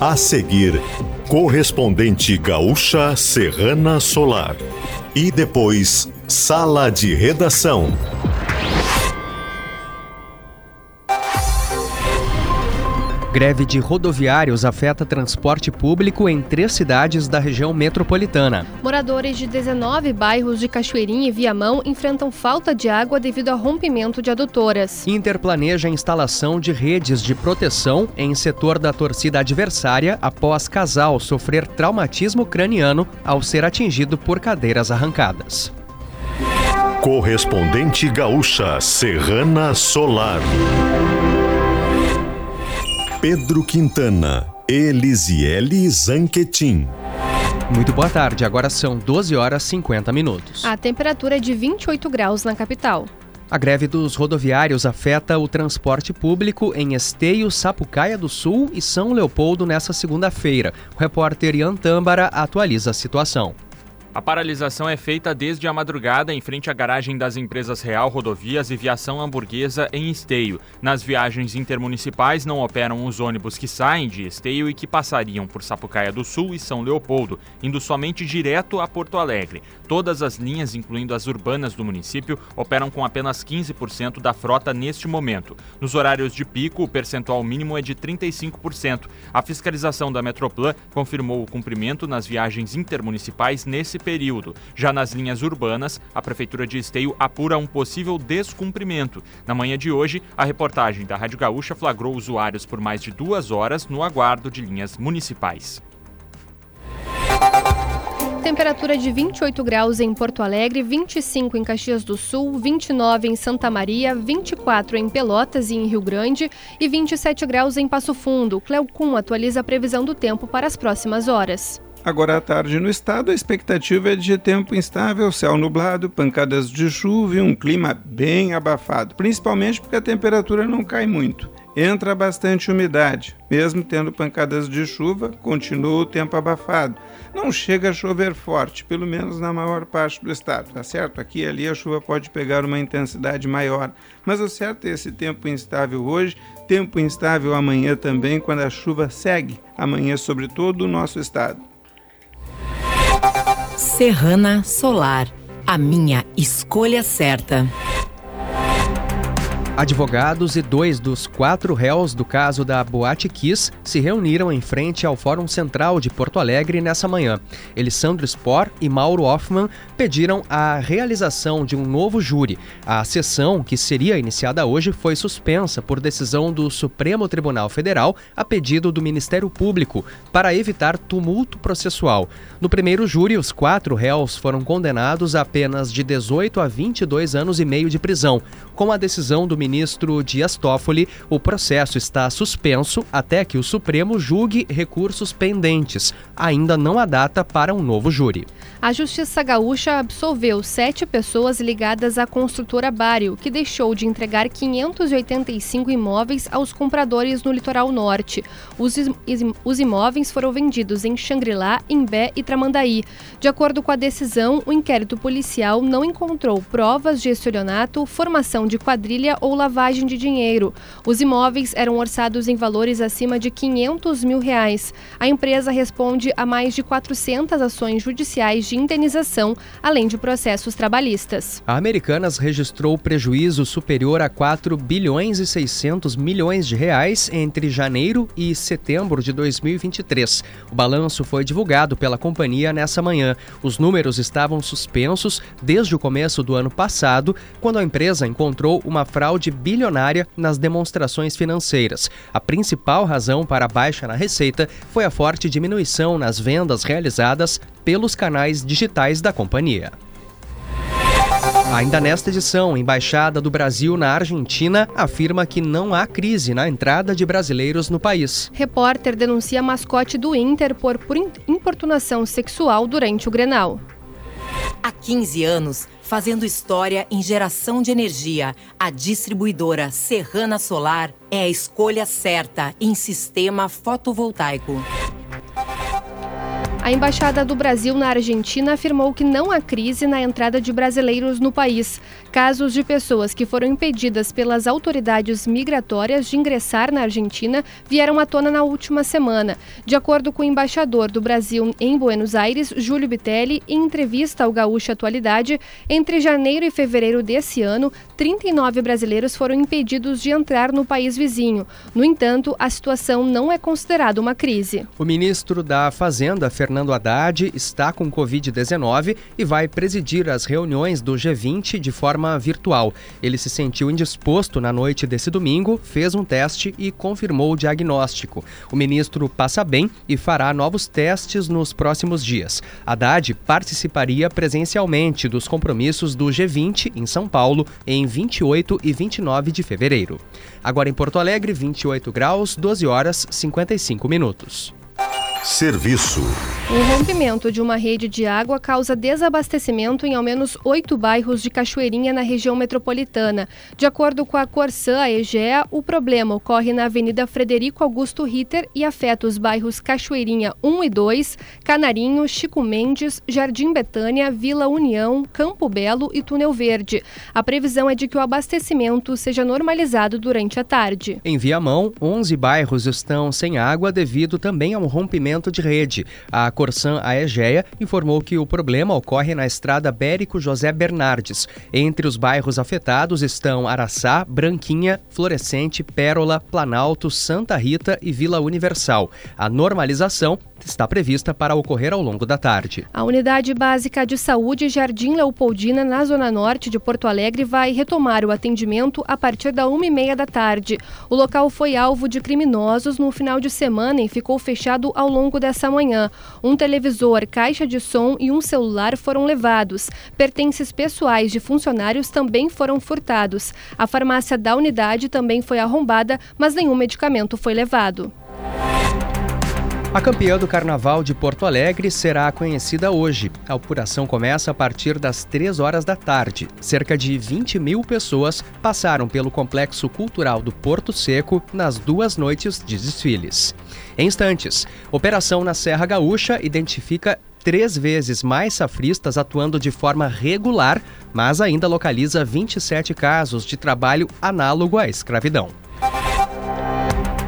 A seguir, correspondente gaúcha Serrana Solar. E depois, sala de redação. Greve de rodoviários afeta transporte público em três cidades da região metropolitana. Moradores de 19 bairros de Cachoeirinha e Viamão enfrentam falta de água devido ao rompimento de adutoras. Inter planeja a instalação de redes de proteção em setor da torcida adversária após casal sofrer traumatismo craniano ao ser atingido por cadeiras arrancadas. Correspondente gaúcha Serrana Solar. Pedro Quintana, Elisiele Zanquetin. Muito boa tarde, agora são 12 horas 50 minutos. A temperatura é de 28 graus na capital. A greve dos rodoviários afeta o transporte público em Esteio, Sapucaia do Sul e São Leopoldo nesta segunda-feira. O repórter Ian Tâmbara atualiza a situação. A paralisação é feita desde a madrugada em frente à garagem das empresas Real Rodovias e Viação Hamburguesa em Esteio. Nas viagens intermunicipais não operam os ônibus que saem de Esteio e que passariam por Sapucaia do Sul e São Leopoldo, indo somente direto a Porto Alegre. Todas as linhas, incluindo as urbanas do município, operam com apenas 15% da frota neste momento. Nos horários de pico, o percentual mínimo é de 35%. A fiscalização da Metroplan confirmou o cumprimento nas viagens intermunicipais nesse período. Já nas linhas urbanas, a Prefeitura de Esteio apura um possível descumprimento. Na manhã de hoje, a reportagem da Rádio Gaúcha flagrou usuários por mais de duas horas no aguardo de linhas municipais. Temperatura de 28 graus em Porto Alegre, 25 em Caxias do Sul, 29 em Santa Maria, 24 em Pelotas e em Rio Grande e 27 graus em Passo Fundo. Cleocum atualiza a previsão do tempo para as próximas horas. Agora à tarde no estado, a expectativa é de tempo instável, céu nublado, pancadas de chuva e um clima bem abafado, principalmente porque a temperatura não cai muito. Entra bastante umidade. Mesmo tendo pancadas de chuva, continua o tempo abafado. Não chega a chover forte, pelo menos na maior parte do estado, tá certo? Aqui e ali a chuva pode pegar uma intensidade maior, mas o certo é esse tempo instável hoje, tempo instável amanhã também, quando a chuva segue amanhã sobre todo o nosso estado. Serrana Solar, a minha escolha certa. Advogados e dois dos quatro réus do caso da Boate Kiss se reuniram em frente ao Fórum Central de Porto Alegre nessa manhã. Elisandro Spor e Mauro Hoffman pediram a realização de um novo júri. A sessão, que seria iniciada hoje, foi suspensa por decisão do Supremo Tribunal Federal a pedido do Ministério Público para evitar tumulto processual. No primeiro júri, os quatro réus foram condenados a apenas de 18 a 22 anos e meio de prisão. Com a decisão do ministro Dias Toffoli, o processo está suspenso até que o Supremo julgue recursos pendentes. Ainda não há data para um novo júri. A Justiça Gaúcha absolveu sete pessoas ligadas à construtora Bário, que deixou de entregar 585 imóveis aos compradores no litoral norte. Os, os imóveis foram vendidos em Xangri-Lá, Imbé e Tramandaí. De acordo com a decisão, o inquérito policial não encontrou provas de estelionato, formação de quadrilha ou lavagem de dinheiro. Os imóveis eram orçados em valores acima de 500 mil reais. A empresa responde a mais de 400 ações judiciais de indenização, além de processos trabalhistas. A Americanas registrou prejuízo superior a 4 bilhões e 600 milhões de reais entre janeiro e setembro de 2023. O balanço foi divulgado pela companhia nessa manhã. Os números estavam suspensos desde o começo do ano passado, quando a empresa encontrou uma fraude bilionária nas demonstrações financeiras. A principal razão para a baixa na receita foi a forte diminuição nas vendas realizadas pelos canais digitais da companhia. Ainda nesta edição, a Embaixada do Brasil na Argentina afirma que não há crise na entrada de brasileiros no país. Repórter denuncia mascote do Inter por, por importunação sexual durante o Grenal. Há 15 anos, fazendo história em geração de energia, a distribuidora Serrana Solar é a escolha certa em sistema fotovoltaico. A Embaixada do Brasil na Argentina afirmou que não há crise na entrada de brasileiros no país. Casos de pessoas que foram impedidas pelas autoridades migratórias de ingressar na Argentina vieram à tona na última semana. De acordo com o embaixador do Brasil em Buenos Aires, Júlio Bitelli, em entrevista ao Gaúcha Atualidade, entre janeiro e fevereiro desse ano, 39 brasileiros foram impedidos de entrar no país vizinho. No entanto, a situação não é considerada uma crise. O ministro da Fazenda, Fernando Haddad, está com Covid-19 e vai presidir as reuniões do G20 de forma virtual. Ele se sentiu indisposto na noite desse domingo, fez um teste e confirmou o diagnóstico. O ministro passa bem e fará novos testes nos próximos dias. Haddad participaria presencialmente dos compromissos do G20 em São Paulo em 28 e 29 de fevereiro. Agora em Porto Alegre, 28 graus, 12 horas 55 minutos. Serviço. O rompimento de uma rede de água causa desabastecimento em ao menos oito bairros de Cachoeirinha na região metropolitana. De acordo com a Corsã Egea, o problema ocorre na Avenida Frederico Augusto Ritter e afeta os bairros Cachoeirinha 1 e 2, Canarinho, Chico Mendes, Jardim Betânia, Vila União, Campo Belo e Túnel Verde. A previsão é de que o abastecimento seja normalizado durante a tarde. Em Viamão, 11 bairros estão sem água devido também ao rompimento de rede. A Corsan Aegea informou que o problema ocorre na estrada Bérico José Bernardes. Entre os bairros afetados estão Araçá, Branquinha, Florescente, Pérola, Planalto, Santa Rita e Vila Universal. A normalização está prevista para ocorrer ao longo da tarde. A Unidade Básica de Saúde Jardim Leopoldina, na Zona Norte de Porto Alegre, vai retomar o atendimento a partir da uma e meia da tarde. O local foi alvo de criminosos no final de semana e ficou fechado ao longo dessa manhã. Um televisor, caixa de som e um celular foram levados. Pertences pessoais de funcionários também foram furtados. A farmácia da unidade também foi arrombada, mas nenhum medicamento foi levado. A campeã do Carnaval de Porto Alegre será conhecida hoje. A apuração começa a partir das 3 horas da tarde. Cerca de 20 mil pessoas passaram pelo Complexo Cultural do Porto Seco nas duas noites de desfiles. Em instantes, operação na Serra Gaúcha identifica três vezes mais safristas atuando de forma regular, mas ainda localiza 27 casos de trabalho análogo à escravidão.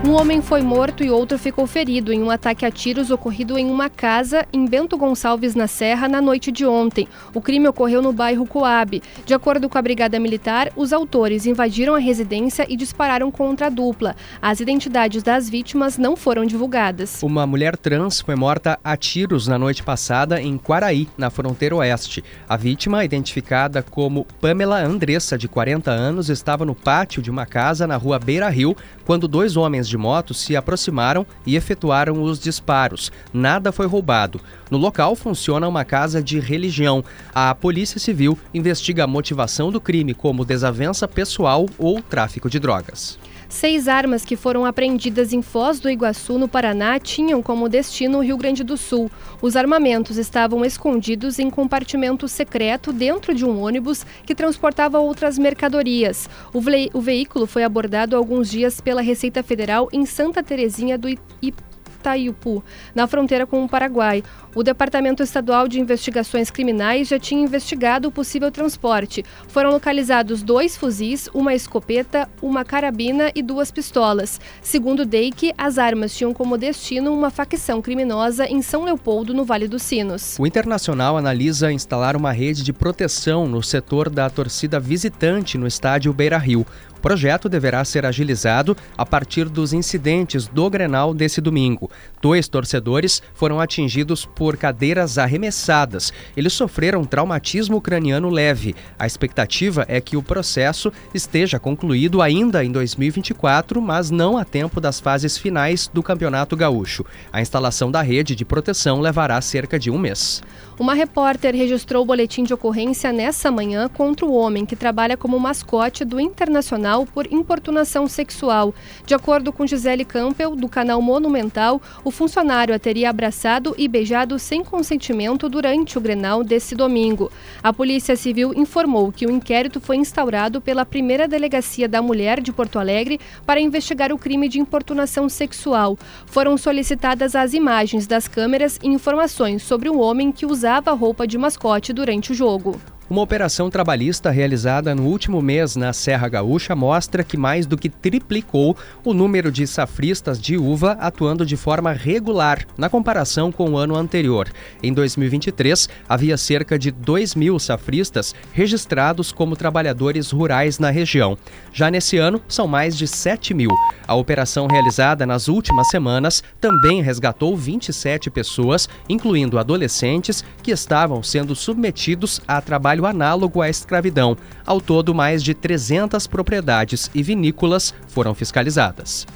Um homem foi morto e outro ficou ferido em um ataque a tiros ocorrido em uma casa em Bento Gonçalves, na Serra, na noite de ontem. O crime ocorreu no bairro Coab. De acordo com a Brigada Militar, os autores invadiram a residência e dispararam contra a dupla. As identidades das vítimas não foram divulgadas. Uma mulher trans foi morta a tiros na noite passada em Quaraí, na fronteira oeste. A vítima, identificada como Pamela Andressa, de 40 anos, estava no pátio de uma casa na rua Beira Rio quando dois homens de moto se aproximaram e efetuaram os disparos. Nada foi roubado. No local funciona uma casa de religião. A Polícia Civil investiga a motivação do crime como desavença pessoal ou tráfico de drogas. Seis armas que foram apreendidas em Foz do Iguaçu, no Paraná, tinham como destino o Rio Grande do Sul. Os armamentos estavam escondidos em compartimento secreto dentro de um ônibus que transportava outras mercadorias. O, ve o veículo foi abordado alguns dias pela Receita Federal em Santa Terezinha do Ipiranga Itaiupu, na fronteira com o Paraguai. O Departamento Estadual de Investigações Criminais já tinha investigado o possível transporte. Foram localizados dois fuzis, uma escopeta, uma carabina e duas pistolas. Segundo Deike, as armas tinham como destino uma facção criminosa em São Leopoldo, no Vale dos Sinos. O Internacional analisa instalar uma rede de proteção no setor da torcida visitante no estádio Beira Rio. O projeto deverá ser agilizado a partir dos incidentes do Grenal desse domingo. Dois torcedores foram atingidos por cadeiras arremessadas. Eles sofreram traumatismo craniano leve. A expectativa é que o processo esteja concluído ainda em 2024, mas não a tempo das fases finais do Campeonato Gaúcho. A instalação da rede de proteção levará cerca de um mês. Uma repórter registrou o boletim de ocorrência nessa manhã contra o homem que trabalha como mascote do Internacional por importunação sexual. De acordo com Gisele Campbell, do canal Monumental, o funcionário a teria abraçado e beijado sem consentimento durante o Grenal desse domingo. A Polícia Civil informou que o inquérito foi instaurado pela primeira delegacia da mulher de Porto Alegre para investigar o crime de importunação sexual. Foram solicitadas as imagens das câmeras e informações sobre o homem que usava roupa de mascote durante o jogo. Uma operação trabalhista realizada no último mês na Serra Gaúcha mostra que mais do que triplicou o número de safristas de uva atuando de forma regular na comparação com o ano anterior. Em 2023, havia cerca de 2 mil safristas registrados como trabalhadores rurais na região. Já nesse ano, são mais de 7 mil. A operação realizada nas últimas semanas também resgatou 27 pessoas, incluindo adolescentes, que estavam sendo submetidos a trabalho análogo à escravidão. Ao todo, mais de 300 propriedades e vinícolas foram fiscalizadas.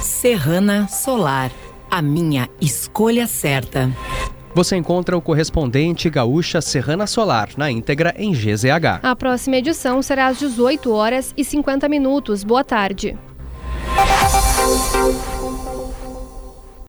Serrana Solar, a minha escolha certa. Você encontra o correspondente Gaúcha Serrana Solar na íntegra em GZH. A próxima edição será às 18 horas e 50 minutos. Boa tarde.